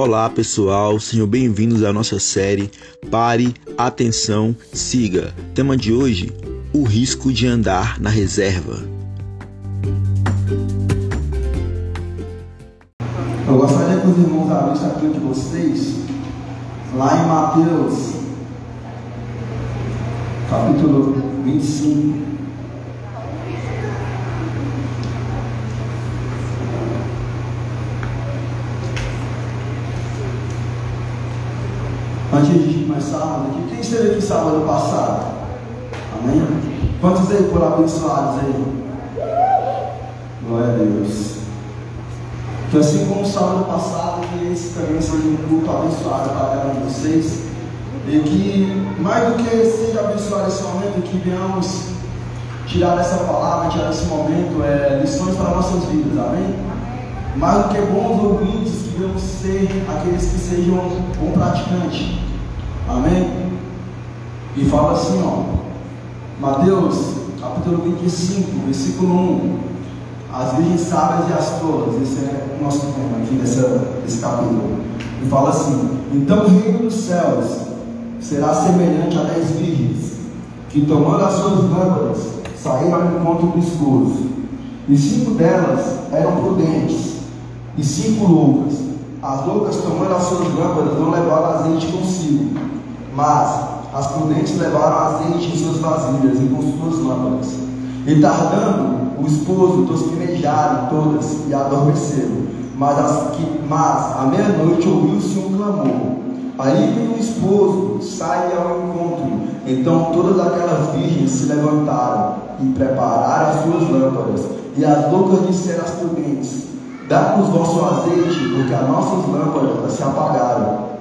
Olá pessoal, sejam bem-vindos à nossa série Pare, Atenção, Siga. Tema de hoje: o risco de andar na reserva. Eu gostaria que os irmãos abrissem aqui de vocês, lá em Mateus, capítulo 25. Antes de começarmos aqui, quem esteve aqui sábado passado? Amém? Quantos aí foram abençoados aí? Glória a Deus. Que assim como sábado passado, que esse também seja um culto abençoado para cada um de vocês. E que mais do que seja abençoado esse momento, que venhamos tirar dessa palavra, tirar desse momento é, lições para nossas vidas, amém? Mais do que bons ouvintes, que venhamos ser aqueles que sejam bom praticante, amém? E fala assim, ó, Mateus capítulo 25, versículo 1. As virgens sábias e as tolas, esse é o nosso tema aqui desse capítulo. E fala assim: Então o reino dos céus será semelhante a dez virgens, que tomando as suas lâmpadas saíram ao encontro do esposo. E cinco delas eram prudentes, e cinco loucas. As loucas, tomando as suas lâmpadas, não levaram azeite consigo, mas as prudentes levaram azeite em suas vasilhas e com suas lâmpadas. E tardando, o esposo tosquenejaram todas e adormeceram. Mas, as que, mas à meia-noite ouviu-se um clamor. Aí veio o esposo, sai ao encontro. Então todas aquelas virgens se levantaram e prepararam as suas lâmpadas. E as loucas disseram às prudentes: Dá-nos vosso azeite, porque as nossas lâmpadas se apagaram.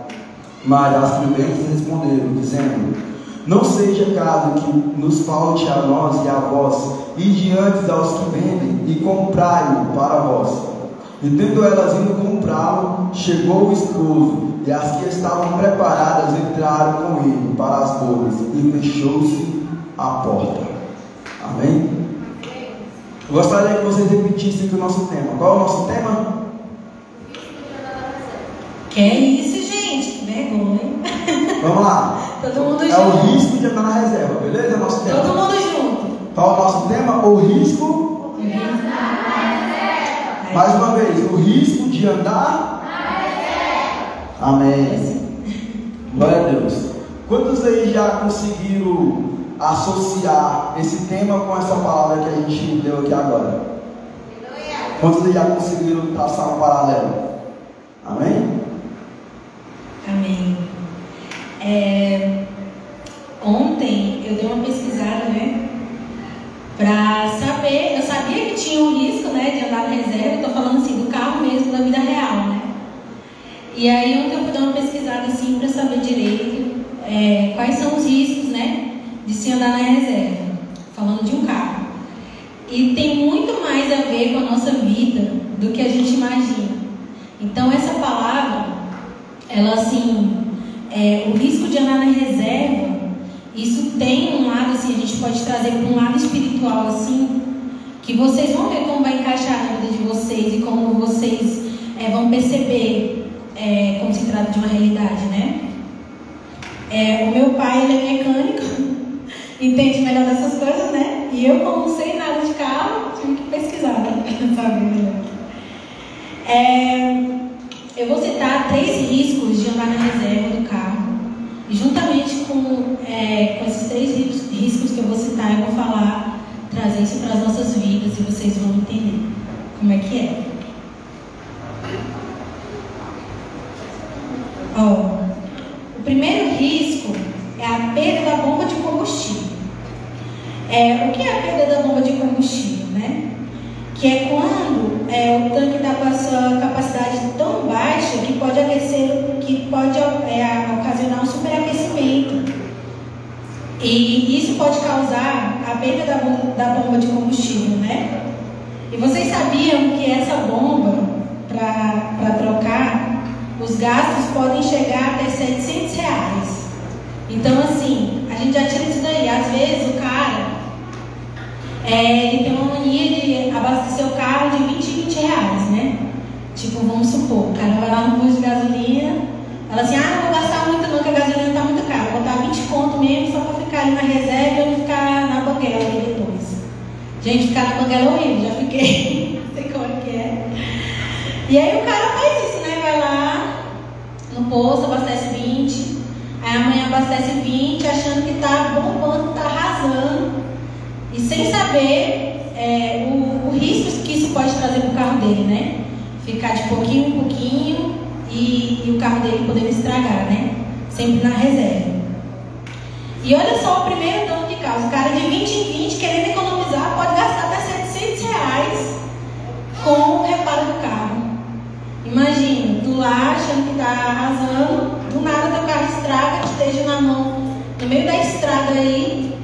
Mas as prudentes responderam, dizendo: Não seja caso que nos falte a nós e a vós, e diante aos que vendem, e comprai-o para vós. E tendo elas ido comprá-lo, chegou o esposo, e as que estavam preparadas entraram com ele para as bodas, e fechou-se a porta. Amém? Eu gostaria que vocês repetissem aqui o nosso tema. Qual é o nosso tema? Que é isso, vergonha. Vamos lá. Todo mundo É junto. o risco de andar na reserva, beleza? Nosso tema. Todo mundo junto. Qual é o nosso tema? O risco. Mais uma vez, o risco de andar. Amém. Glória a Deus. Quantos aí já conseguiram associar esse tema com essa palavra que a gente leu aqui agora? Quantos aí já conseguiram traçar um paralelo? Amém? Amém. É, ontem eu dei uma pesquisada, né? Pra saber, eu sabia que tinha um risco, né, de andar na reserva, tô falando assim, do carro mesmo, da vida real, né? E aí ontem eu fui dar uma pesquisada assim pra saber direito é, quais são os riscos, né, de se andar na reserva, falando de um carro. E tem muito mais a ver com a nossa vida do que a gente imagina. Então essa palavra, ela assim, é, o risco de andar na reserva, isso tem um lado assim, a gente pode trazer para um lado espiritual assim, que vocês vão ver como vai encaixar na vida de vocês e como vocês é, vão perceber é, como se trata de uma realidade, né? É, o meu pai ele é mecânico, entende melhor dessas coisas, né? E eu, como não sei nada de carro, tive que pesquisar, né? Saber melhor. É, eu vou citar três riscos de andar na reserva do carro. E juntamente com, é, com esses três ris- riscos que eu vou citar, eu vou falar, trazer isso para as nossas vidas e vocês vão entender como é que é. Ó, o primeiro risco é a perda da bomba de combustível. É, o que é a perda da bomba de combustível, né? Que é quando é, o tanque está com a sua capacidade tão baixa que pode aquecer, que pode é, ocasionar um superaquecimento. E isso pode causar a perda da, da bomba de combustível, né? E vocês sabiam que essa bomba, para trocar, os gastos podem chegar até 700 reais. Então, assim, a gente já tira isso daí. Às vezes o cara, é, ele tem uma mania de abastecer o carro de 20 e 20 reais, né? Tipo, vamos supor, o cara vai lá no posto de gasolina Fala assim, ah, não vou gastar muito não, que a gasolina está muito cara. Vou botar 20 conto mesmo só para ficar ali na reserva e eu ficar na banguela ali depois. Gente, ficar na banguela é horrível, já fiquei. não sei como é que é. E aí o cara faz isso, né? Vai lá no posto, abastece 20. Aí amanhã abastece 20, achando que tá bombando, tá arrasando. E sem saber é, o, o risco que isso pode trazer para o carro dele, né? Ficar de pouquinho em pouquinho e, e o carro dele poder estragar, né? Sempre na reserva. E olha só o primeiro dono de casa, o cara de 20 em 20 querendo economizar pode gastar até 700 reais com o reparo do carro. Imagina, tu lá achando que tá arrasando, do nada teu carro estraga, que esteja na mão, no meio da estrada aí,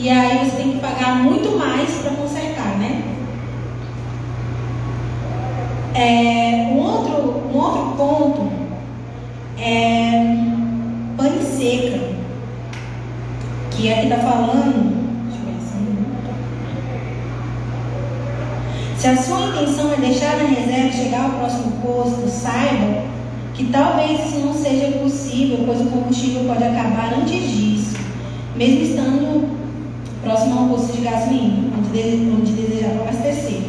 e aí você tem que pagar muito mais para consertar, né? É, um, outro, um outro ponto é pane seca, que aqui está falando. Assim. Se a sua intenção é deixar na reserva chegar ao próximo posto, saiba que talvez isso não seja possível, pois o combustível pode acabar antes disso, mesmo estando próximo ao posto de gasolina, onde, desejava abastecer,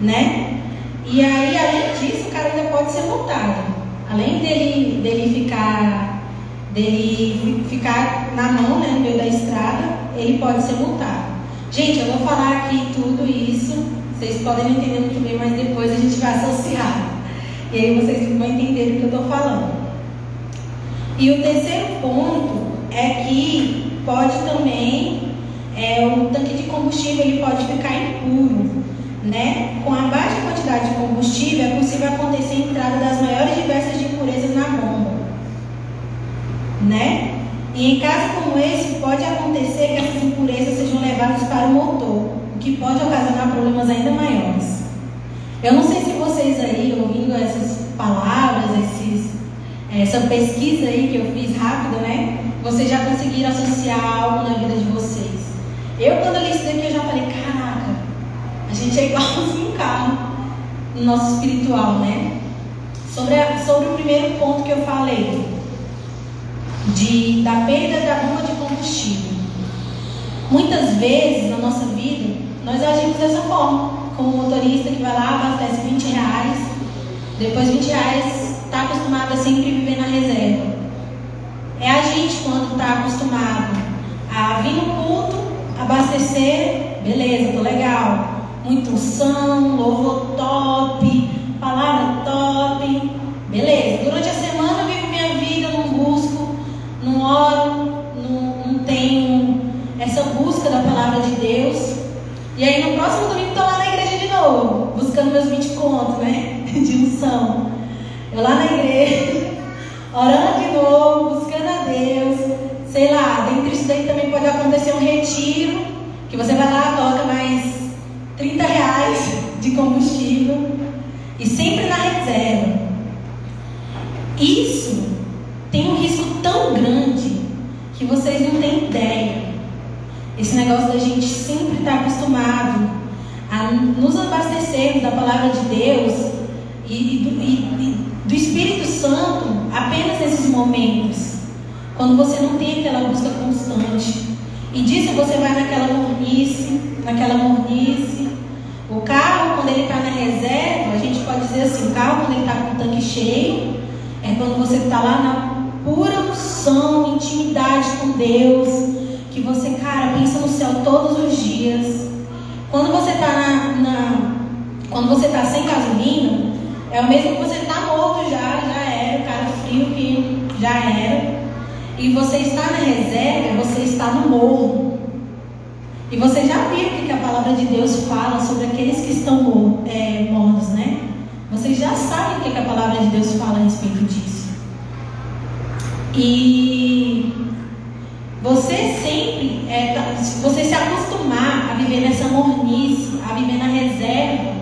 né? E aí, além disso, o cara ainda pode ser multado. Além dele, dele ficar dele ficar na mão, né, no meio da estrada, ele pode ser multado. Gente, eu vou falar aqui tudo isso, vocês podem entender muito bem, mas depois a gente vai associar. E aí vocês vão entender o que eu estou falando. E o terceiro ponto é que pode também, é, o tanque de combustível ele pode ficar impuro. Né? Com a baixa quantidade de combustível, é possível acontecer a entrada das maiores diversas de impurezas na bomba. Né? E em casos como esse, pode acontecer que essas impurezas sejam levadas para o motor, o que pode ocasionar problemas ainda maiores. Eu não sei se vocês aí, ouvindo essas palavras, esses, essa pesquisa aí que eu fiz rápida, né? Vocês já conseguiram associar algo na vida de vocês. Eu, quando eu li isso daqui, eu já falei, caraca, a gente é igualzinho um carro no nosso espiritual, né? Sobre, a, sobre o primeiro ponto que eu falei, de, da perda da bomba de combustível. Muitas vezes na nossa vida, nós agimos dessa forma. Como motorista que vai lá, abastece 20 reais, depois 20 reais está acostumado a sempre viver na reserva. É a gente quando está acostumado a vir no culto, abastecer, beleza, tô legal muito unção, louvor top, palavra top. Beleza, durante a semana eu vivo minha vida, não busco, não oro, não, não tenho essa busca da palavra de Deus. E aí no próximo domingo estou lá na igreja de novo, buscando meus 20 contos, né? De unção. Eu lá na igreja, orando de novo, buscando a Deus. Sei lá, dentro disso daí também pode acontecer um retiro, que você vai lá, coloca mais 30 reais de combustível e sempre na reserva. Isso tem um risco tão grande que vocês não têm ideia. Esse negócio da gente sempre estar acostumado a nos abastecermos da palavra de Deus e, e, e do Espírito Santo apenas nesses momentos, quando você não tem aquela busca constante. E disso você vai naquela mornice, naquela mornice, o carro, quando ele está na reserva, a gente pode dizer assim: o carro, quando ele está com o tanque cheio, é quando você está lá na pura unção, intimidade com Deus, que você, cara, pensa no céu todos os dias. Quando você está na, na, quando você está sem gasolina, é o mesmo que você está morto já, já era, o cara frio que já era. E você está na reserva, você está no morro. E você já viu o que a palavra de Deus fala sobre aqueles que estão é, mortos, né? Vocês já sabem o que a palavra de Deus fala a respeito disso. E você sempre, é, tá, se você se acostumar a viver nessa mornice, a viver na reserva,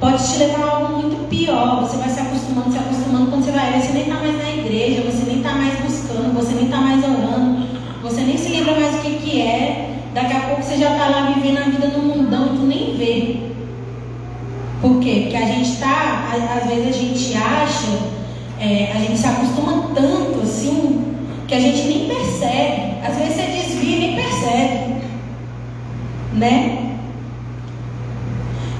pode te levar a algo muito pior. Você vai se acostumando, se acostumando, quando você vai você nem está mais na igreja, você nem está mais buscando, você nem está mais orando, você nem se lembra mais o que, que é. Daqui a pouco você já está lá vivendo a vida no mundão e tu nem vê. Por quê? Porque a gente está, às vezes a gente acha é, a gente se acostuma tanto assim que a gente nem percebe. Às vezes você desvia e nem percebe. Né?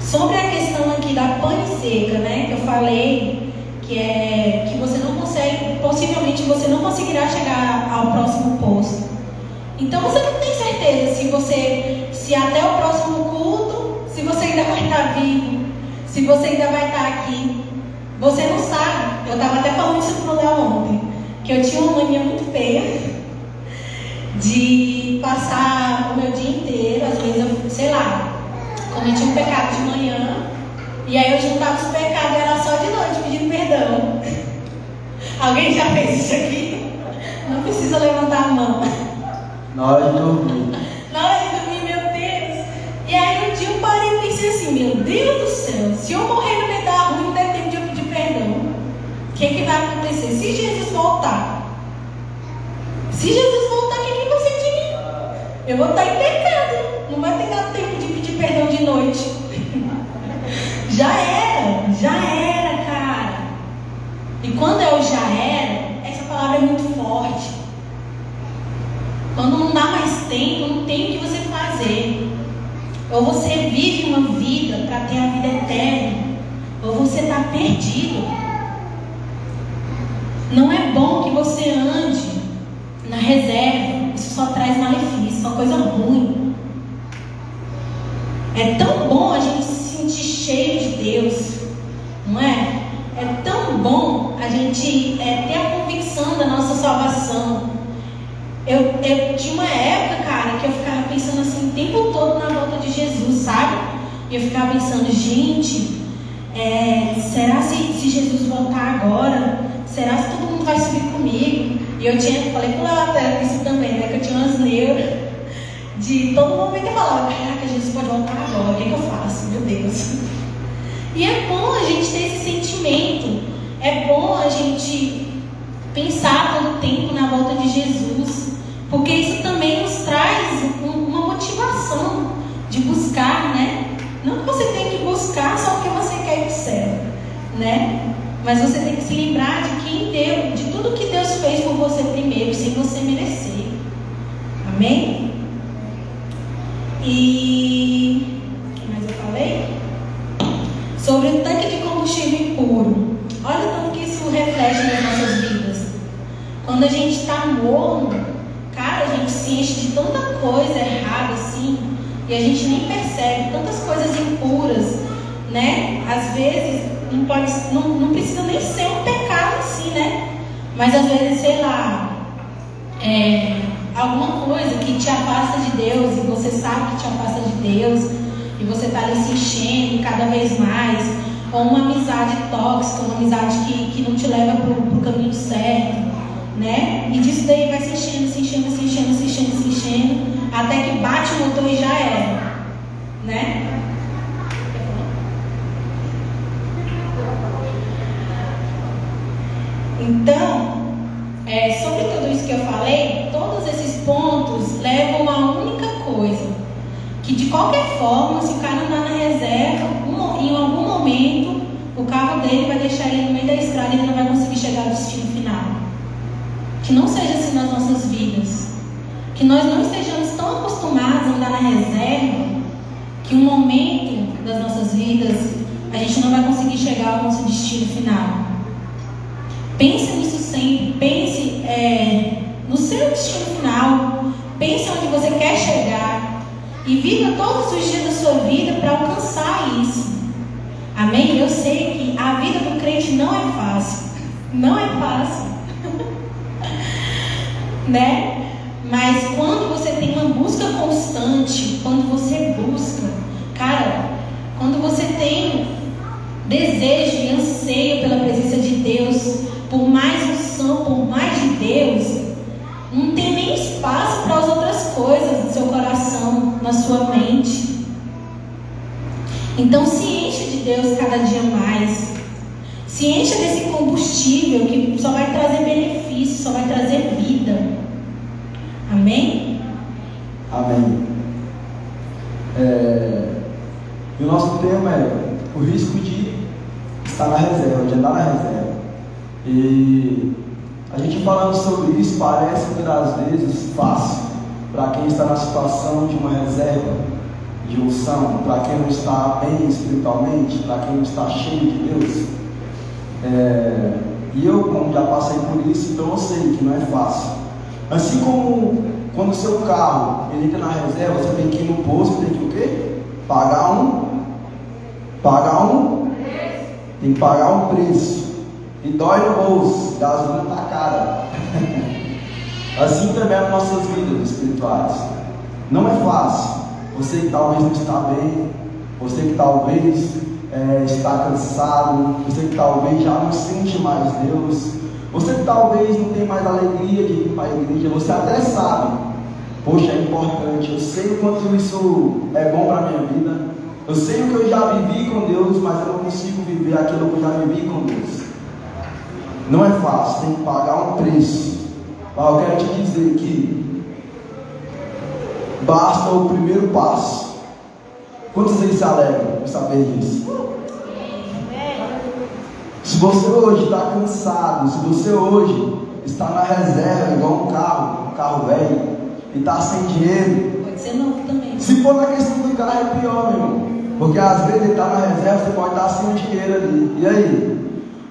Sobre a questão aqui da pane seca, né? Que eu falei que é que você não consegue, possivelmente você não conseguirá chegar ao próximo posto. Então você não tem certeza se você, se até o próximo culto, se você ainda vai estar vivo, se você ainda vai estar aqui. Você não sabe. Eu estava até falando isso pro Léo ontem, que eu tinha uma mania muito feia de passar o meu dia inteiro, às vezes eu, sei lá, cometi um pecado de manhã, e aí eu juntava os pecados era só de noite pedindo perdão. Alguém já fez isso aqui? Não precisa levantar a mão. Na hora de dormir. Meu Deus. E aí um dia eu parei e pensei assim, meu Deus do céu, se eu morrer no meio da rua, não der tempo de eu pedir perdão. O que, que vai acontecer? Se Jesus voltar. Se Jesus voltar, o que, que vai ser de mim? Eu vou estar em pecado. Não vai ter dado tempo de pedir perdão de noite. já era, já era, cara. E quando eu já era, essa palavra é muito forte. Quando não dá mais tempo, não tem o que você fazer. Ou você vive uma vida para ter a vida eterna, ou você está perdido. Não é bom que você ande na reserva, isso só traz malefício, só coisa ruim. É tão bom a gente se sentir cheio de Deus, não é? É tão bom a gente é, ter a convicção da nossa salvação. Eu, eu tinha uma época, cara, que eu ficava pensando assim o tempo todo na volta de Jesus, sabe? E eu ficava pensando, gente, é, será se, se Jesus voltar agora? Será se todo mundo vai subir comigo? E eu tinha, falei com ela até isso também, né? Que eu tinha umas neuras de todo momento eu falava, caraca, Jesus pode voltar agora, o que, é que eu faço? Meu Deus. E é bom a gente ter esse sentimento, é bom a gente pensar todo o tempo na volta de Jesus, porque isso também nos traz uma motivação de buscar, né? Não que você tem que buscar só porque você quer ir para o céu, né? Mas você tem que se lembrar de quem deu, de tudo que Deus fez por você primeiro, sem você merecer. Amém? E a gente nem percebe tantas coisas impuras, né? Às vezes não pode, não, não precisa nem ser um pecado assim, né? Mas às vezes, sei lá, é, alguma coisa que te afasta de Deus e você sabe que te afasta de Deus e você está ali se enchendo cada vez mais, ou uma amizade tóxica, uma amizade que, que não te leva para o caminho certo, né? E disso daí vai se enchendo, se enchendo, se enchendo, se enchendo, se enchendo, até que bate o motor e já era, né? Então, é, sobre tudo isso que eu falei, todos esses pontos levam a uma única coisa: que de qualquer forma, se o cara andar na reserva, um, em algum momento, o carro dele vai deixar ele no meio da estrada e ele não vai conseguir chegar ao destino final. Que não seja assim nas nossas vidas. Que nós não estejamos tão acostumados a andar na reserva que um momento das nossas vidas a gente não vai conseguir chegar ao nosso destino final. Pense nisso sempre. Pense é, no seu destino final. Pense onde você quer chegar. E viva todos os dias da sua vida para alcançar isso. Amém? Eu sei que a vida do crente não é fácil. Não é fácil. né? Mas quando você tem uma busca constante, quando você busca, cara, quando você tem desejo e anseio pela presença de Deus, por mais unção, por mais de Deus, não tem nem espaço para as outras coisas do seu coração, na sua mente. Então se encha de Deus cada dia mais. Se encha desse combustível que só vai trazer benefício, só vai trazer vida. Amém? Amém. É, e o nosso tema é o risco de estar na reserva, de andar na reserva. E a gente falando sobre isso parece muitas vezes fácil para quem está na situação de uma reserva de unção, para quem não está bem espiritualmente, para quem não está cheio de Deus. É, e eu, como já passei por isso, então eu sei que não é fácil. Assim como quando o seu carro ele entra na reserva, você tem que ir no posto, tem que o quê? Pagar um. Pagar um. Tem que pagar um preço. E dói no bolso, gasolina tá cara. assim também as nossas vidas espirituais. Não é fácil. Você que talvez não está bem, você que talvez é, está cansado, você que talvez já não sente mais Deus, você que talvez não tem mais alegria de ir para a igreja, você até sabe, poxa, é importante, eu sei o quanto isso é bom para a minha vida, eu sei o que eu já vivi com Deus, mas eu não consigo viver aquilo que eu já vivi com Deus. Não é fácil, tem que pagar um preço. Mas eu quero te dizer que basta o primeiro passo. Quantos vocês se alegram em saber disso? Se você hoje está cansado, se você hoje está na reserva, igual um carro, um carro velho, e está sem dinheiro. Pode ser novo também. Se for na questão do carro é pior, meu irmão. Porque às vezes ele está na reserva, você pode estar sem dinheiro ali. E aí?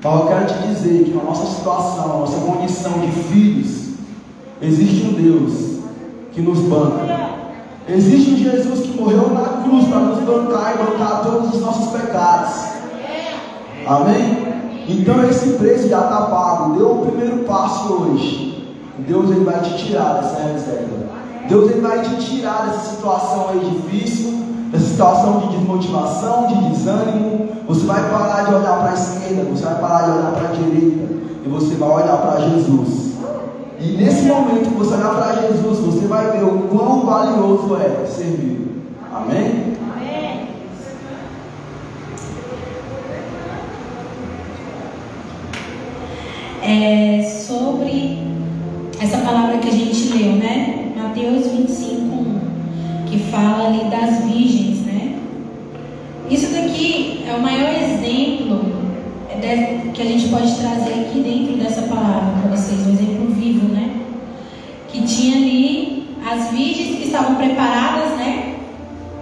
Mas eu quero te dizer que na nossa situação, na nossa condição de filhos, existe um Deus que nos banca. Existe um Jesus que morreu na cruz para nos bancar e bancar todos os nossos pecados. Amém? Então esse preço já está pago. Deu o primeiro passo hoje. Deus ele vai te tirar dessa reserva. Deus ele vai te tirar dessa situação aí difícil dessa situação de desmotivação, de desânimo, você vai parar de olhar para a esquerda, você vai parar de olhar para a direita e você vai olhar para Jesus. E nesse momento você olhar para Jesus, você vai ver o quão valioso é servir. Amém? Amém. É sobre essa palavra que a gente leu, né? Mateus 25, 1 que fala ali das virgens, né? Isso daqui é o maior exemplo que a gente pode trazer aqui dentro dessa palavra para vocês, um exemplo vivo, né? Que tinha ali as virgens que estavam preparadas, né?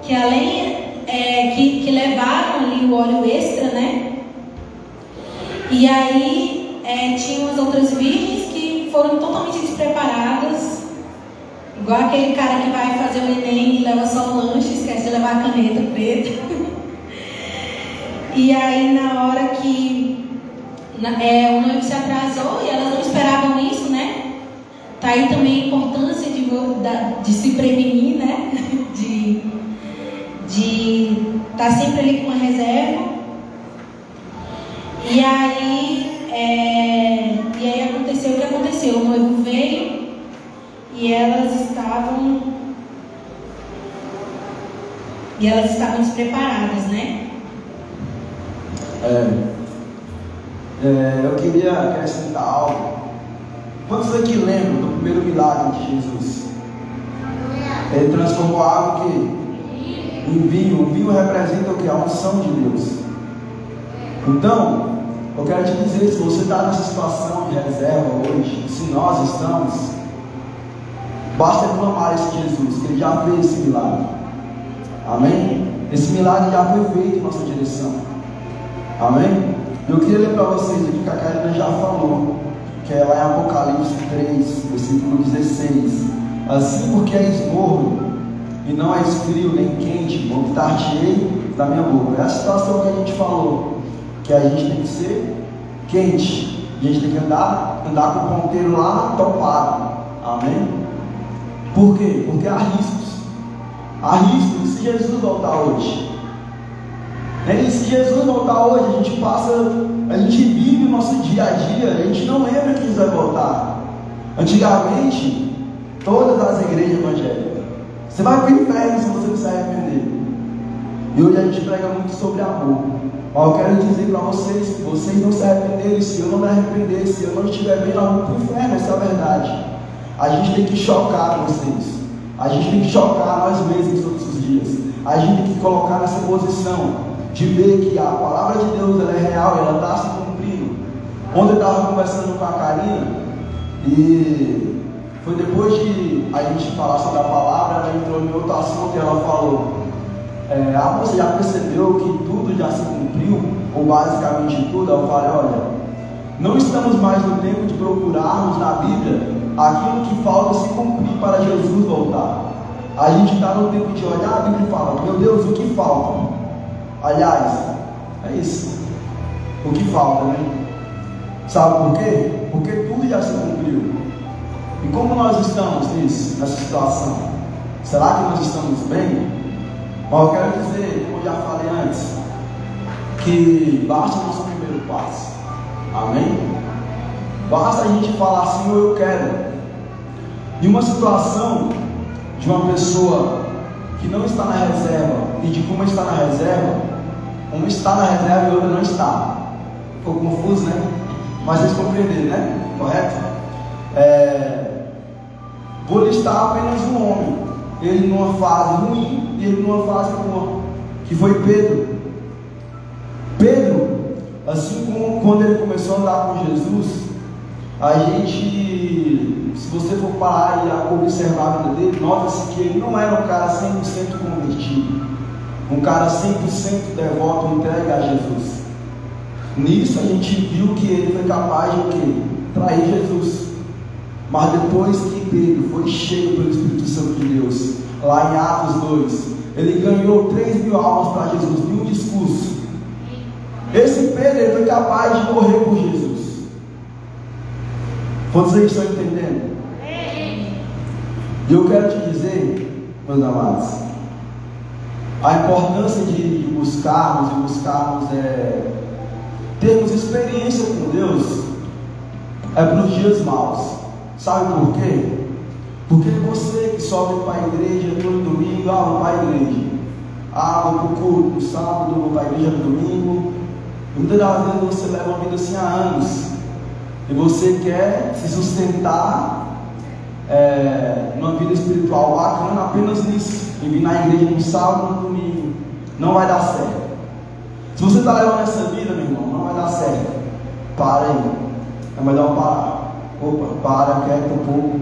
Que além é, que, que levaram ali o óleo extra, né? E aí é, tinham as outras virgens que foram totalmente despreparadas Igual aquele cara que vai fazer o Enem e leva só o lanche, esquece de levar a caneta preta. e aí na hora que é, o noivo se atrasou e elas não esperavam isso, né? Tá aí também a importância de, de se prevenir, né? De estar tá sempre ali com uma reserva. E aí, é, e aí aconteceu o que aconteceu. O noivo veio e elas estavam e elas estavam despreparadas, né? É, é, eu queria acrescentar algo. Quantos aqui lembram do primeiro milagre de Jesus? Ele transformou água que em vinho. O vinho representa o que? A unção de Deus. Então, eu quero te dizer, se você está nessa situação de reserva hoje, se nós estamos, Basta clamar esse Jesus, que ele já fez esse milagre. Amém? Esse milagre já foi feito em nossa direção. Amém? Eu queria ler para vocês aqui que a Karina já falou, que é lá em Apocalipse 3, versículo 16. Assim porque és morno, e não és frio nem quente, vomitar-te-ei da minha boca. É a situação que a gente falou, que a gente tem que ser quente. A gente tem que andar, andar com o ponteiro lá topado. Amém? Por quê? Porque há riscos. Há riscos se Jesus voltar hoje. Né? E se Jesus voltar hoje, a gente passa, a gente vive o nosso dia a dia, a gente não lembra que Jesus vai voltar. Antigamente, todas as igrejas evangélicas, você vai para o inferno se você não se arrepender. E hoje a gente prega muito sobre amor. Mas eu quero dizer para vocês, vocês não se arrependerem, se eu não me arrepender, se eu não estiver bem, nós vamos para o inferno, essa é a verdade. A gente tem que chocar vocês. A gente tem que chocar nós mesmos todos os dias. A gente tem que colocar nessa posição de ver que a palavra de Deus ela é real, ela está se cumprindo. Ontem eu estava conversando com a Karina e foi depois de a gente falar sobre a palavra, ela entrou em outro assunto e ela falou: é, Ah, você já percebeu que tudo já se cumpriu? Ou basicamente tudo? Eu falei: Olha, não estamos mais no tempo de procurarmos na Bíblia aquilo que falta se cumprir para Jesus voltar. A gente está no tempo de olhar a Bíblia e falar: Meu Deus, o que falta? Aliás, é isso. O que falta, né? Sabe por quê? Porque tudo já se cumpriu. E como nós estamos nisso, nessa situação? Será que nós estamos bem? Mas eu quero dizer, como eu já falei antes, que basta o nosso primeiro passo. Amém? Basta a gente falar assim, eu quero. Em uma situação de uma pessoa que não está na reserva e de como está na reserva, uma está na reserva e outra não está. Ficou confuso, né? Mas vocês compreenderam, né? Correto? É... Listar apenas um homem. Ele numa fase ruim e ele numa fase boa. Que foi Pedro. Pedro, assim como quando ele começou a andar com Jesus, a gente, se você for parar e observar a vida dele, nota-se que ele não era um cara 100% convertido, um cara 100% devoto, entregue a Jesus. Nisso a gente viu que ele foi capaz de o quê? Trair Jesus. Mas depois que Pedro foi cheio pelo Espírito Santo de Deus, lá em Atos 2, ele ganhou 3 mil almas para Jesus em um discurso. Esse Pedro ele foi capaz de morrer por Jesus. Aí estão entendendo? E eu quero te dizer, meus amados, a importância de, buscarmos e buscarmos é, termos experiência com Deus é para os dias maus. Sabe por quê? Porque você que sobe para a igreja todo domingo, ah, vou para a igreja. Ah, vou para o culto no sábado, vou para a igreja no domingo. Muitas das vezes você leva uma vida assim há anos. E você quer se sustentar é, numa vida espiritual bacana apenas nisso. E vir na igreja no sábado no domingo. Não vai dar certo. Se você está levando essa vida, meu irmão, não vai dar certo. Para aí. É melhor parar. Opa, para, quieto um pouco.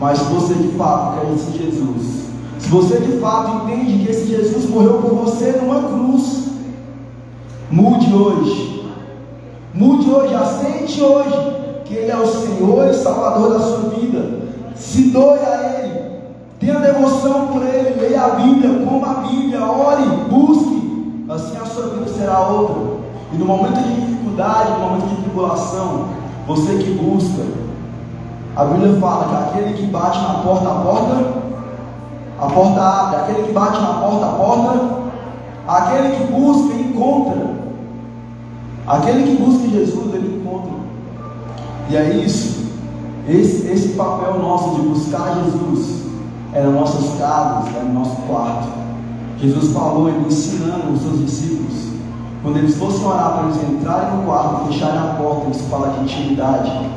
Mas se você de fato quer esse Jesus, se você de fato entende que esse Jesus morreu por você numa cruz, mude hoje. Mude hoje, aceite hoje que Ele é o Senhor e Salvador da sua vida. Se doe a Ele, tenha devoção por Ele, leia a Bíblia, coma a Bíblia, ore, busque, assim a sua vida será outra. E no momento de dificuldade, no momento de tribulação, você que busca, a Bíblia fala que aquele que bate na porta, a porta, a porta abre, aquele que bate na porta, a porta, aquele que busca, encontra. Aquele que busca Jesus, ele encontra. E é isso. Esse, esse papel nosso de buscar Jesus nas nossas casas, é no nosso quarto. Jesus falou, ele ensinando os seus discípulos quando eles fossem orar para eles entrarem no quarto, fecharem a porta, isso fala de intimidade.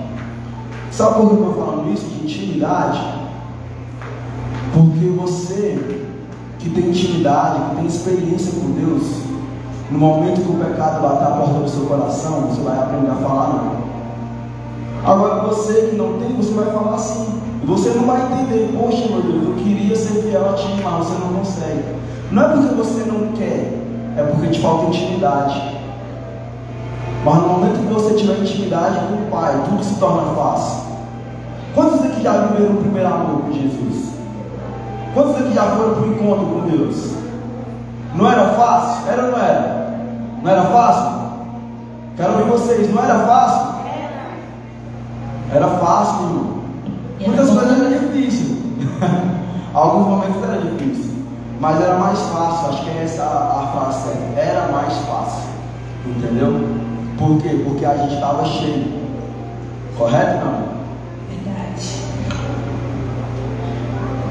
Sabe por que eu estou falando isso? De intimidade? Porque você que tem intimidade, que tem experiência com Deus, no momento que o pecado bater a porta do seu coração, você vai aprender a falar não. Agora você que não tem, você vai falar assim. E você não vai entender, poxa meu Deus, eu queria ser fiel a ti, mas você não consegue. Não é porque você não quer, é porque te falta intimidade. Mas no momento que você tiver intimidade com o Pai, tudo se torna fácil. Quantos aqui já viveram o primeiro amor com Jesus? Quantos aqui já foram para o encontro com Deus? Não era fácil? Era ou não era? Não era fácil? Quero ver vocês, não era fácil? Era fácil, irmão. Muitas coisas eram difíceis. Alguns momentos era difícil. Mas era mais fácil, acho que é essa a frase certa. Era mais fácil. Entendeu? Por quê? Porque a gente estava cheio. Correto, não? Verdade.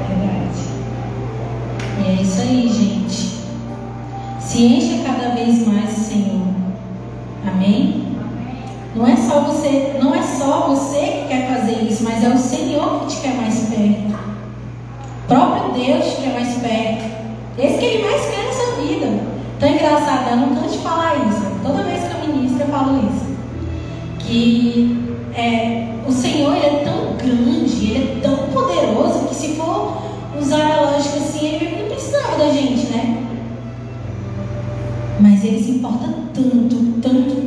Verdade. E é isso aí, gente. Se encha cada vez mais o Senhor. Amém? Não é só você, não é só você que quer fazer isso, mas é o Senhor que te quer mais perto. O próprio Deus te quer mais perto. Esse que ele mais quer nessa vida. Tão engraçado, eu não canso de falar isso. Toda vez que eu ministro, eu falo isso. que é, o Senhor é tão grande, ele é tão poderoso que se for usar a lógica assim, ele não precisava da gente, né? Mas ele se importa tanto, tanto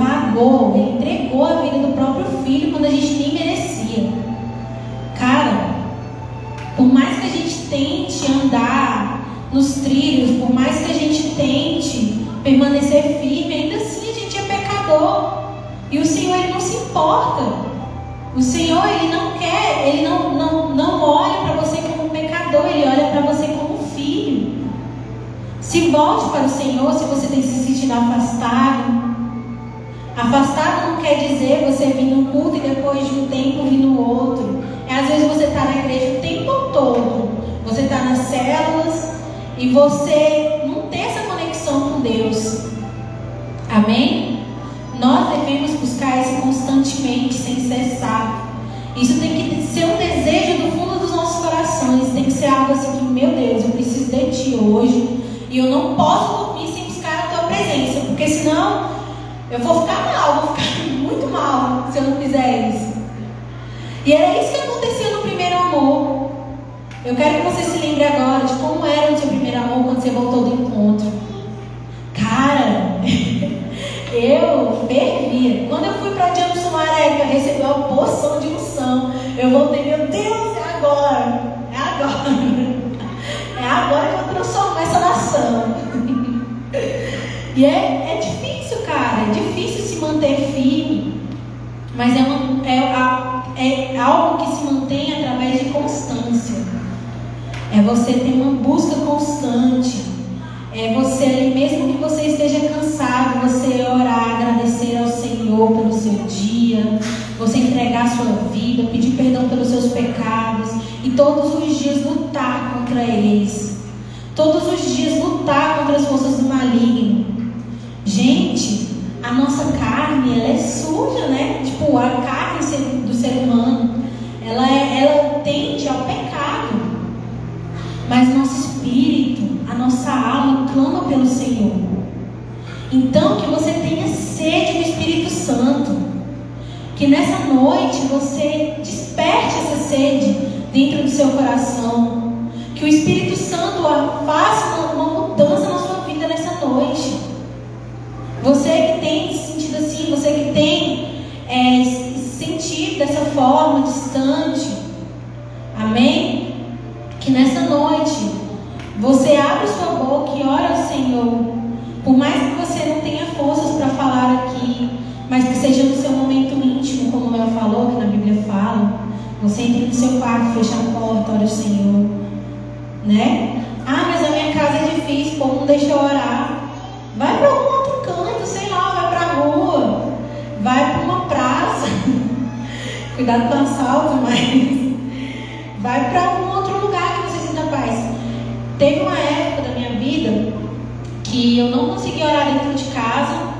pagou, ele entregou a vida do próprio filho quando a gente nem merecia. Cara, por mais que a gente tente andar nos trilhos, por mais que a gente tente permanecer firme, ainda assim a gente é pecador. E o Senhor ele não se importa. O Senhor ele não quer, ele não, não, não olha para você como pecador, ele olha para você como filho. Se volte para o Senhor se você tem se sentido afastado. Afastado não quer dizer você vir no culto e depois de um tempo vir no outro. É às vezes você está na igreja o tempo todo. Você está nas células e você não tem essa conexão com Deus. Amém? Nós devemos buscar isso constantemente, sem cessar. Isso tem que ser um desejo do fundo dos nossos corações. Tem que ser algo assim que, meu Deus, eu preciso de Ti hoje. E eu não posso dormir sem buscar a Tua presença. Porque senão eu vou ficar mal, vou ficar muito mal se eu não fizer isso. E era isso que acontecia no primeiro amor. Eu quero que você se lembre agora de como era o seu primeiro amor quando você voltou do encontro. Cara, eu fervia. Quando eu fui para Diante Sumaré, eu recebi uma porção de unção, eu voltei, meu Deus, é agora. É agora. É agora que eu transformo essa nação. E é, é. É difícil se manter firme. Mas é, uma, é, é algo que se mantém através de constância. É você ter uma busca constante é você mesmo que você esteja cansado, você orar, agradecer ao Senhor pelo seu dia, você entregar a sua vida, pedir perdão pelos seus pecados e todos os dias lutar contra eles. Todos os dias lutar contra as forças do maligno. Gente, a nossa carne, ela é suja, né? Tipo, a carne do ser humano, ela, é, ela tende ao pecado. Mas nosso espírito, a nossa alma clama pelo Senhor. Então, que você tenha sede do Espírito Santo. Que nessa noite você desperte essa sede dentro do seu coração. Deixa eu orar. Vai para algum outro canto, sei lá, vai para a rua, vai para uma praça. Cuidado com assalto, mas vai para algum outro lugar que você sinta paz. Teve uma época da minha vida que eu não conseguia orar dentro de casa,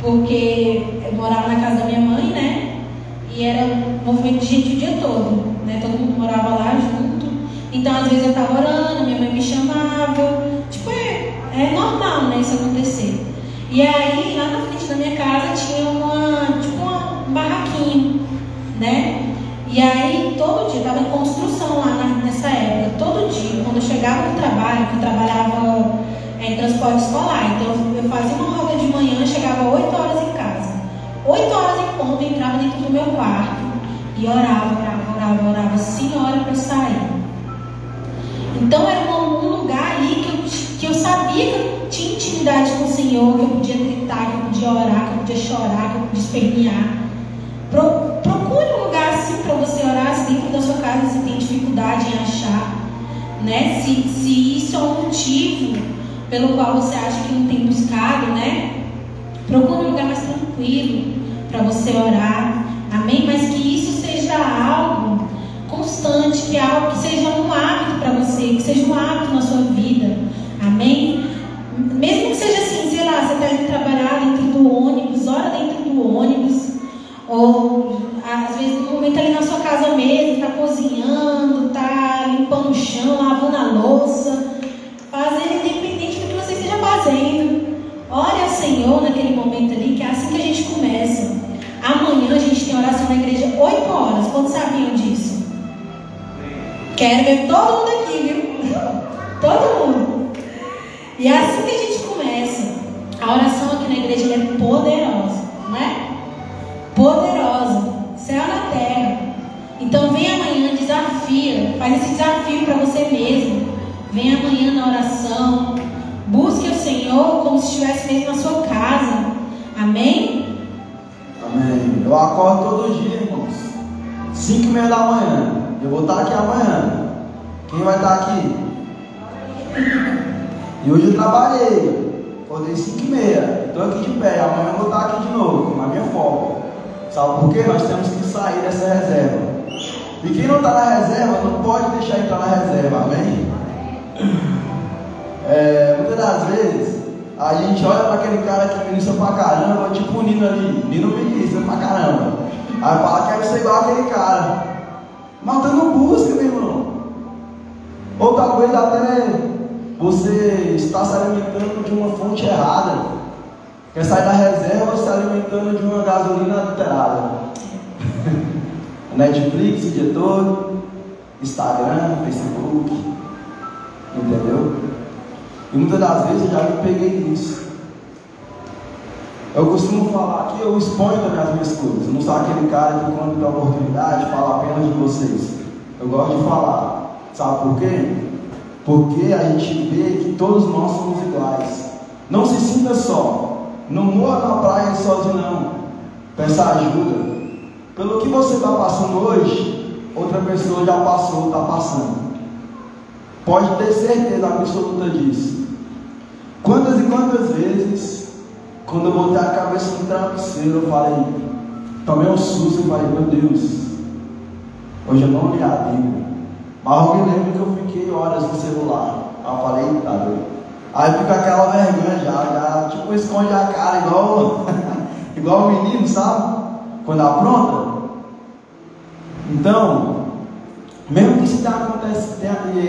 porque eu morava na casa da minha mãe, né? E era um movimento de gente o dia todo, né? Todo mundo morava lá junto. Então, às vezes eu estava orando, minha mãe me chamava. Tipo, é, normal, né? Isso acontecer. E aí, lá na frente da minha casa tinha uma, tipo, uma, um barraquinho, né? E aí, todo dia, estava em construção lá na, nessa época, todo dia, quando eu chegava no trabalho, que eu trabalhava é, em transporte escolar, então eu fazia uma roda de manhã, chegava 8 horas em casa. 8 horas em ponto, eu entrava dentro do meu quarto e orava, orava, orava, orava, assim hora para sair. Então era um lugar ali que eu, sabia que eu tinha intimidade com o Senhor, que eu podia gritar, que eu podia orar, que eu podia chorar, que eu podia espernear. Pro, procure um lugar assim para você orar, se dentro da sua casa você tem dificuldade em achar, né? Se, se isso é um motivo pelo qual você acha que não tem buscado, né? Procure um lugar mais tranquilo para você orar, amém? Mas que isso seja algo constante, que algo que seja um hábito para você, que seja um hábito na sua está se alimentando de uma fonte errada. Quer sair da reserva se alimentando de uma gasolina adulterada. Netflix o dia todo, Instagram, Facebook. Entendeu? E muitas das vezes eu já me peguei nisso. Eu costumo falar aqui, eu exponho também as minhas coisas. Eu não sou aquele cara que quando tem oportunidade fala apenas de vocês. Eu gosto de falar. Sabe por quê? Porque a gente vê que todos nós somos iguais. Não se sinta só. Não morra na praia sozinho não. Peça ajuda. Pelo que você está passando hoje, outra pessoa já passou, está passando. Pode ter certeza absoluta disso. Quantas e quantas vezes, quando eu botei a cabeça no travesseiro, eu falei, tomei um susto e falei, meu Deus, hoje eu não li a Bíblia. Mas eu me lembro que eu fiquei horas no celular. Aí eu falei, tá doido. Aí fica aquela vergonha já, já tipo esconde a cara igual, igual o menino, sabe? Quando apronta. Então, mesmo que isso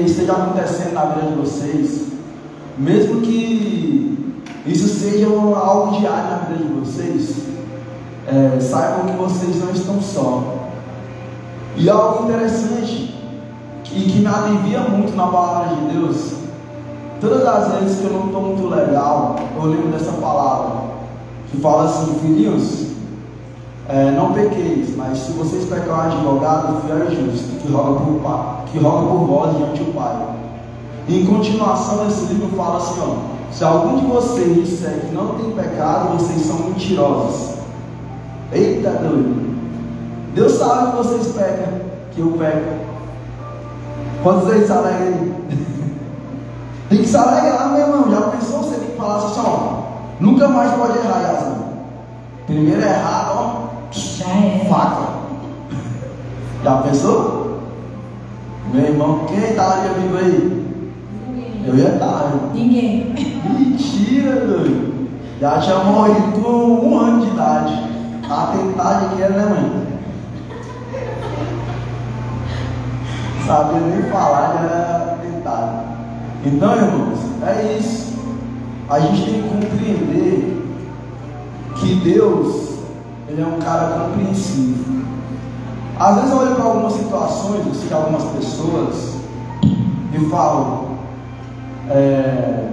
esteja acontecendo na vida de vocês, mesmo que isso seja algo diário na vida de vocês, é, saibam que vocês não estão só. E algo interessante e que me alivia muito na palavra de Deus, todas as vezes que eu não estou muito legal, eu lembro dessa palavra que fala assim, filhinhos, é, não pequeis, mas se vocês pecar um advogado, fiel e justo, que roga por, pai, que roga por vós diante do Pai. E em continuação desse livro fala assim, ó, se algum de vocês disser que não tem pecado, vocês são mentirosos. Eita doido! Deus sabe que vocês pecam, que eu peco. Quantos vocês se alegram aí? tem que se alegrar, meu irmão. Já pensou? Você tem que falar assim, ó, nunca mais pode errar, Yasmin. Primeiro é errado, ó, já é. Faca. Já pensou? Meu irmão, quem estaria vivo aí? Ninguém. Eu ia estar. Ninguém. Mentira, doido. Já tinha morrido com um ano de idade. A tentada que era, né, mãe? Sabia nem falar, já era tentado. Então, irmãos, é isso. A gente tem que compreender que Deus ele é um cara compreensivo. Às vezes eu olho para algumas situações, eu sei algumas pessoas, e falo, é,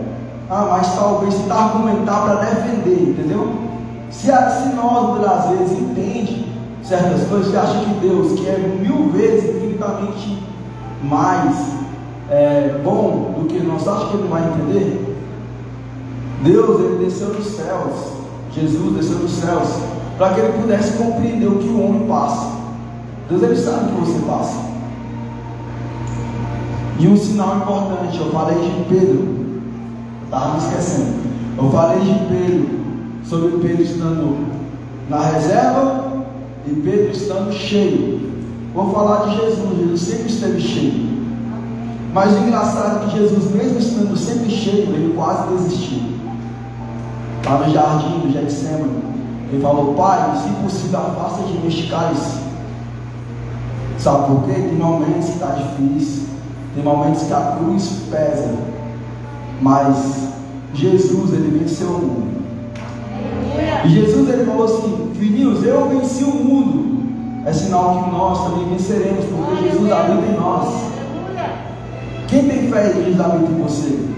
ah, mas talvez tentar argumentar para defender, entendeu? Se, se nós, muitas vezes, entende certas coisas, você acha que Deus, que é mil vezes, infinitamente mais é, bom do que nós, acha que Ele vai entender? Deus, Ele desceu dos céus, Jesus desceu dos céus, para que ele pudesse compreender o que o homem passa. Deus ele sabe o que você passa. E um sinal importante, eu falei de Pedro, estava me esquecendo. Eu falei de Pedro, sobre Pedro estando na reserva e Pedro estando cheio. Vou falar de Jesus, Jesus sempre esteve cheio. Mas o engraçado é que Jesus, mesmo estando sempre cheio, ele quase desistiu. Lá no jardim do Getsemane, ele falou, Pai, se possível, afasta de mim este cálice. Sabe por quê? Tem momentos que está difícil, tem momentos que a cruz pesa, mas Jesus, ele venceu o mundo. E Jesus ele falou assim: Filhinhos, eu venci o mundo. É sinal que nós também venceremos, porque Jesus habita em nós. Quem tem fé em Jesus habita em você?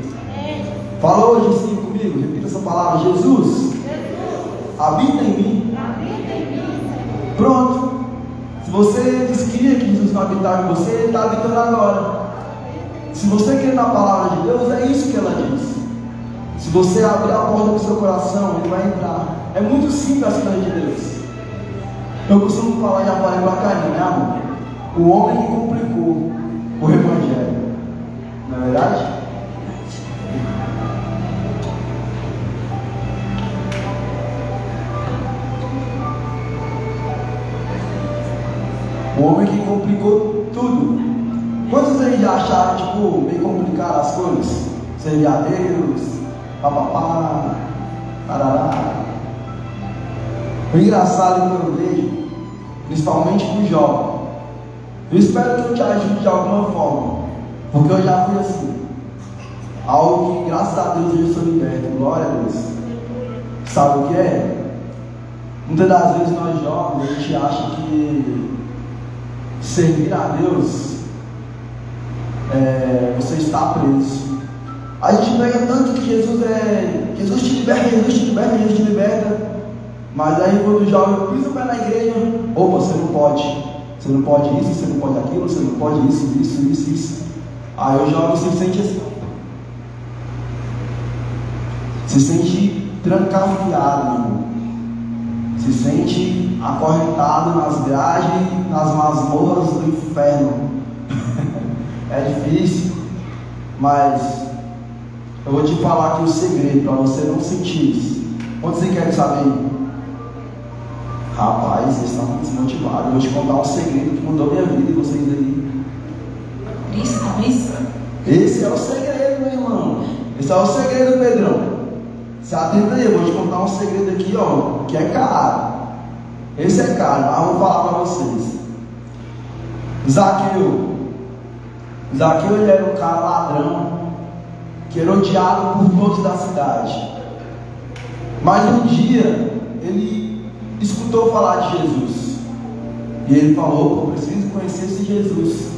Fala hoje sim comigo, repita essa palavra: Jesus, habita em mim. Pronto. Se você descria que Jesus não habitava em você, ele está habitando agora. Se você crê na palavra de Deus, é isso que ela diz. Se você abrir a porta do seu coração, ele vai entrar. É muito simples as coisas de Deus. Eu costumo falar, falei pra carinho, né amor? O homem que complicou o Evangelho. Não é verdade? O homem que complicou tudo. Quantos aí já acharam, tipo, meio complicado as coisas? Deus, papapá, tarará. O engraçado é que eu vejo, principalmente com jovem, eu espero que eu te ajude de alguma forma, porque eu já fui assim. Algo que, graças a Deus, eu sou liberto, glória a Deus. Sabe o que é? Muitas das vezes nós jovens, a gente acha que servir a Deus, é, você está preso. A gente prega tanto que Jesus é. Jesus te liberta, Jesus te liberta, Jesus te liberta. Mas aí quando o jovem pisa o pé na igreja, opa, você não pode. Você não pode isso, você não pode aquilo, você não pode isso, isso, isso, isso. Aí o jovem se sente assim. Se sente trancafiado, irmão se sente acorrentado nas grades, nas masmorras do inferno. é difícil, mas eu vou te falar aqui o segredo para você não sentir isso. Quantos você quer saber? Rapaz, vocês estão desmotivados. Eu vou te contar um segredo que mudou minha vida e vocês aí. Lições. Esse é o segredo, meu irmão. Esse é o segredo, Pedrão. Se atenta aí, eu vou te contar um segredo aqui, ó, que é caro. Esse é caro, mas eu vou falar para vocês. Zaqueu. Zaqueu ele era um cara ladrão, que era odiado por todos da cidade. Mas um dia ele escutou falar de Jesus. E ele falou, eu preciso conhecer esse Jesus.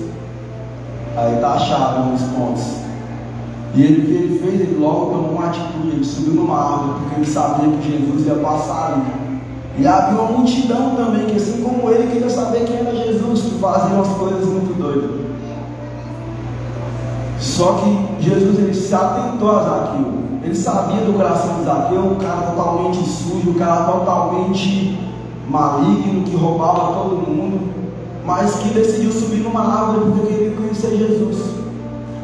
Aí está a chave nos pontos. E ele, que ele fez, ele logo tomou uma atitude, ele subiu numa árvore, porque ele sabia que Jesus ia passar ali. E havia uma multidão também, que assim como ele, queria saber quem era Jesus, que fazia umas coisas muito doidas. Só que Jesus ele se atentou a Zaqueu. Ele sabia do coração de Zaqueu, um cara totalmente sujo, um cara totalmente maligno, que roubava todo mundo, mas que decidiu subir numa árvore porque queria conhecer Jesus.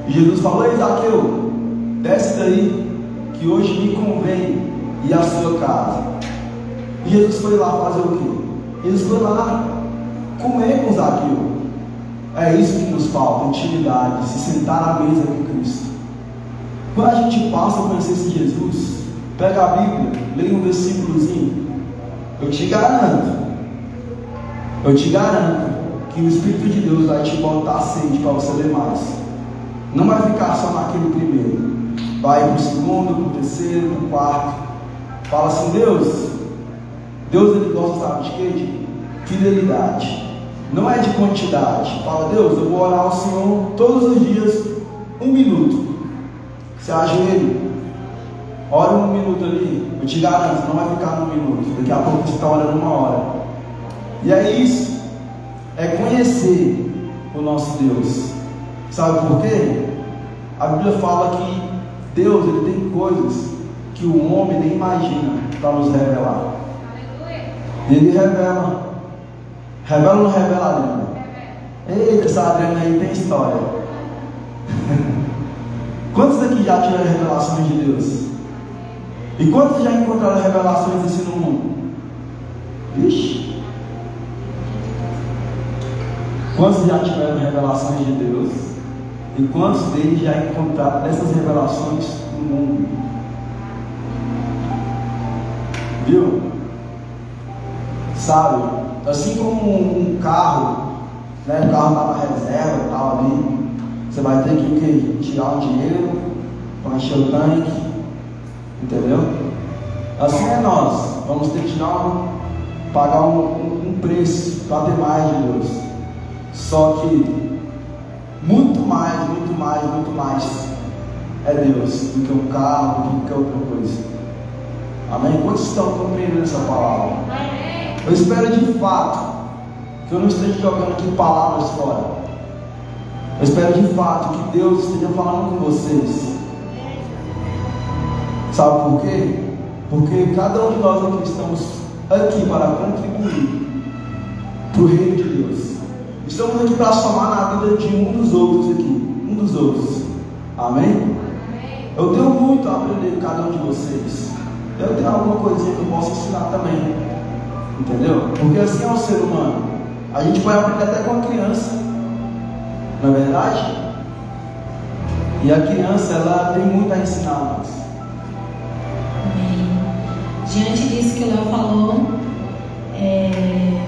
Jesus falou: Ei, Zaqueu, desce daí, que hoje me convém ir à sua casa. E Jesus foi lá fazer o quê? Jesus foi lá comer com Zaqueu. É isso que nos falta, intimidade, se sentar à mesa com Cristo. Quando a gente passa a conhecer esse Jesus, pega a Bíblia, leia um versículozinho, eu te garanto, eu te garanto que o Espírito de Deus vai te botar sede para você ler mais. Não vai ficar só naquele primeiro. Vai para o segundo, para o terceiro, para o quarto. Fala assim, Deus, Deus ele gosta sabe de quê? De fidelidade. Não é de quantidade. Fala, Deus, eu vou orar ao Senhor todos os dias, um minuto. Se ajoelha. Ora um minuto ali. Eu te garanto, não vai ficar num minuto. Daqui a pouco você está orando uma hora. E é isso. É conhecer o nosso Deus. Sabe por quê? A Bíblia fala que Deus ele tem coisas que o homem nem imagina para nos revelar. Ele revela. Revela ou não revela, Adriana? Eita, essa Adriana aí tem história. Quantos aqui já tiveram revelações de Deus? E quantos já encontraram revelações assim no mundo? Vixe. Quantos já tiveram revelações de Deus? E quantos deles já encontraram essas revelações no mundo? Viu? Sabe? Assim como um carro, né? o carro está na reserva, tal ali, você vai ter que tirar um dinheiro para encher o tanque, entendeu? Assim é nós. Vamos ter que dar um, pagar um, um, preço para ter mais de Deus. Só que muito mais, muito mais, muito mais é Deus do que um carro, do que qualquer outra coisa. Amém? Quantos estão compreendendo essa palavra? Eu espero de fato que eu não esteja jogando aqui palavras fora. Eu espero de fato que Deus esteja falando com vocês. Sabe por quê? Porque cada um de nós aqui estamos aqui para contribuir para o reino de Deus. Estamos aqui para somar na vida de um dos outros aqui. Um dos outros. Amém? Eu tenho muito a aprender com cada um de vocês. Eu tenho alguma coisinha que eu posso ensinar também. Entendeu? Porque assim é o ser humano. A gente pode aprender até com a criança. Não é verdade? E a criança, ela tem muito a ensinar nós. Diante disso que o Léo falou, é...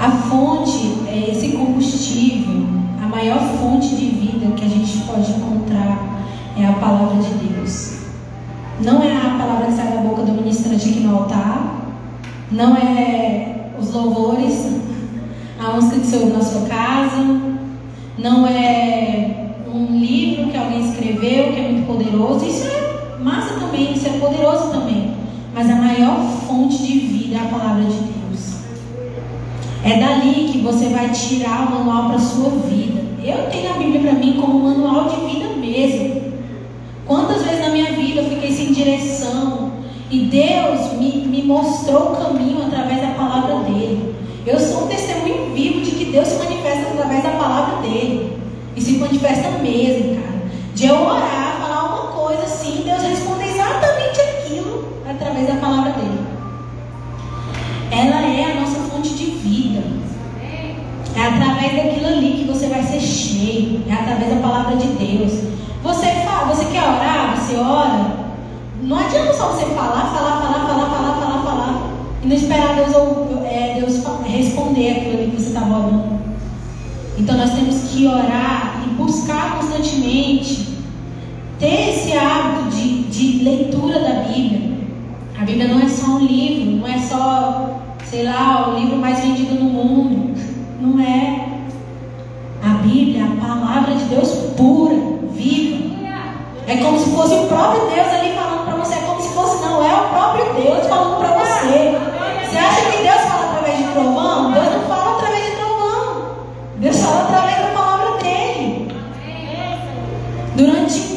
a fonte, é esse combustível, a maior fonte de vida que a gente pode encontrar é a palavra de Deus. Não é a palavra que sai da boca do ministrante aqui no altar, não é os louvores, a música que você ouve na sua casa, não é um livro que alguém escreveu que é muito poderoso. Isso é massa também, isso é poderoso também. Mas a maior fonte de vida é a palavra de Deus. É dali que você vai tirar o manual para a sua vida. Eu tenho a Bíblia para mim como manual de vida mesmo. Quantas vezes na minha vida eu fiquei sem direção e Deus me, me mostrou o caminho através da palavra dele. Eu sou um testemunho vivo de que Deus se manifesta através da palavra dele. E se manifesta mesmo, cara. De eu orar, falar uma coisa assim, Deus responde exatamente aquilo através da palavra dele. Ela é a nossa fonte de vida. É através daquilo ali que você vai ser cheio. É através da palavra de Deus. Você fala, você quer orar, você ora. Não adianta só você falar, falar, não esperar Deus, é, Deus responder aquilo que você estava orando. Então nós temos que orar e buscar constantemente ter esse hábito de, de leitura da Bíblia. A Bíblia não é só um livro, não é só, sei lá, o livro mais vendido no mundo. Não é. A Bíblia é a palavra de Deus pura, viva. É como se fosse o próprio Deus ali falando para você. É como se fosse, não, é o próprio Deus falando para você. Você acha que Deus fala através de trovão? Deus não fala através de trovão. Deus fala através da palavra dele. Durante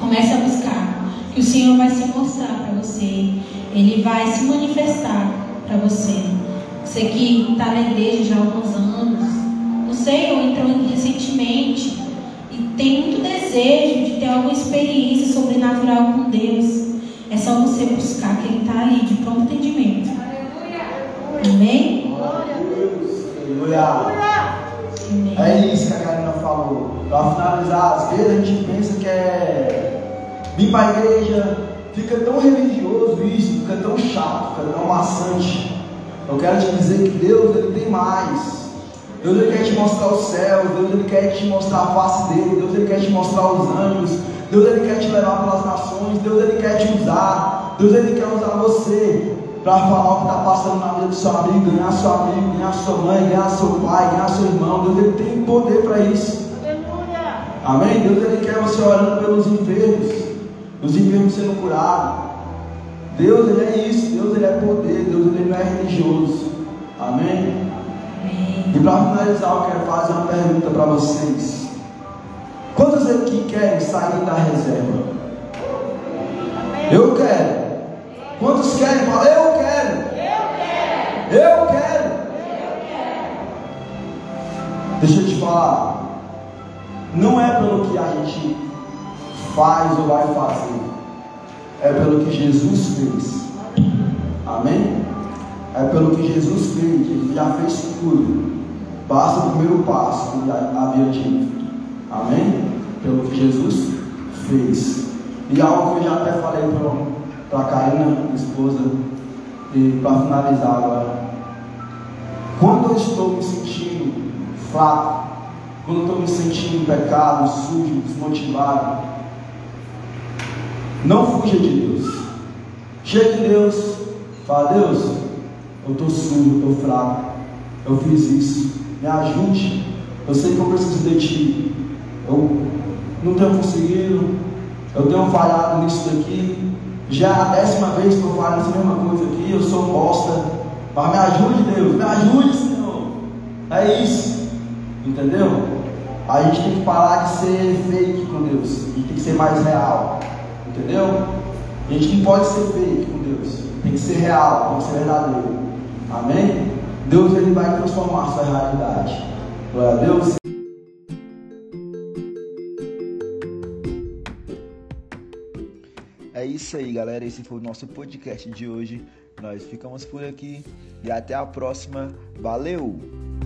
comece a buscar. Que o Senhor vai se mostrar para você. Ele vai se manifestar para você. Você que está na igreja já há alguns anos, não sei, ou entrou recentemente e tem muito desejo de ter alguma experiência sobrenatural com Deus. É só você buscar que Ele está ali de pronto entendimento. Amém? Aleluia. É isso que a Karina falou. Para finalizar, às vezes a gente pensa que é vir para a igreja, fica tão religioso isso, fica tão chato, fica tão maçante. Eu quero te dizer que Deus ele tem mais. Deus ele quer te mostrar o céu, Deus ele quer te mostrar a face dele, Deus ele quer te mostrar os anjos, Deus ele quer te levar pelas nações, Deus ele quer te usar, Deus ele quer usar você para falar o que está passando na vida do seu amigo, ganhar seu amigo, ganhar sua mãe, ganhar seu pai, ganhar seu irmão. Deus ele tem poder para isso. Aleluia. Amém? Deus ele quer você orando pelos enfermos, os enfermos sendo curados. Deus ele é isso, Deus ele é poder, Deus ele não é religioso. Amém? Amém. E para finalizar, eu quero fazer uma pergunta para vocês. Quantos aqui querem sair da reserva? Eu quero. Quantos querem? Fala, eu quero. Eu quero. Eu quero. Eu quero. Deixa eu te falar. Não é pelo que a gente faz ou vai fazer. É pelo que Jesus fez. Amém? É pelo que Jesus fez. Ele já fez tudo. Basta o primeiro passo que havia dito. Amém? Pelo que Jesus fez. E algo que eu já até falei para a Karina, esposa, e para finalizar agora. Quando eu estou me sentindo fraco, quando eu estou me sentindo pecado, sujo, desmotivado, não fuja de Deus. Chega de Deus, fala, Deus, eu estou sujo, eu estou fraco, eu fiz isso, me ajude, eu sei que eu preciso de Ti, eu não tenho conseguido, eu tenho falhado nisso daqui, já é a décima vez que eu falo essa mesma coisa aqui, eu sou bosta. Mas me ajude, Deus, me ajude, Senhor. É isso. Entendeu? A gente tem que parar de ser fake com Deus. A gente tem que ser mais real. Entendeu? A gente não pode ser fake com Deus. Tem que ser real, tem que ser verdadeiro. Amém? Deus ele vai transformar a sua realidade. Glória a Deus. É isso aí, galera. Esse foi o nosso podcast de hoje. Nós ficamos por aqui e até a próxima. Valeu!